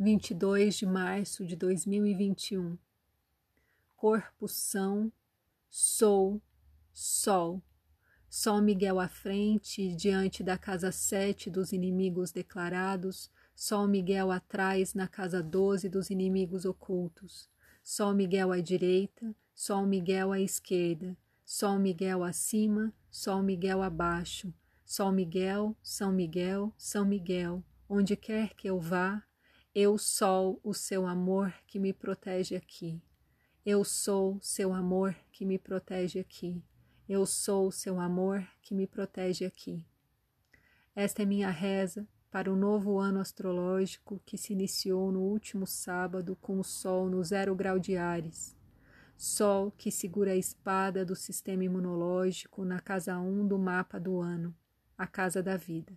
22 de março de 2021. Corpo são, sou, sol. Sol Miguel à frente, diante da casa sete dos inimigos declarados, Sol Miguel atrás na casa doze dos inimigos ocultos, Sol Miguel à direita, Sol Miguel à esquerda, Sol Miguel acima, Sol Miguel abaixo, Sol Miguel, São Miguel, São Miguel, onde quer que eu vá, eu sou o seu amor que me protege aqui. Eu sou seu amor que me protege aqui. Eu sou seu amor que me protege aqui. Esta é minha reza para o novo ano astrológico que se iniciou no último sábado com o Sol no zero grau de Ares. Sol que segura a espada do sistema imunológico na casa 1 do mapa do ano, a casa da vida.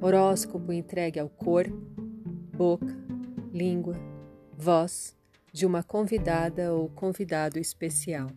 Horóscopo entregue ao cor, boca, língua, voz de uma convidada ou convidado especial.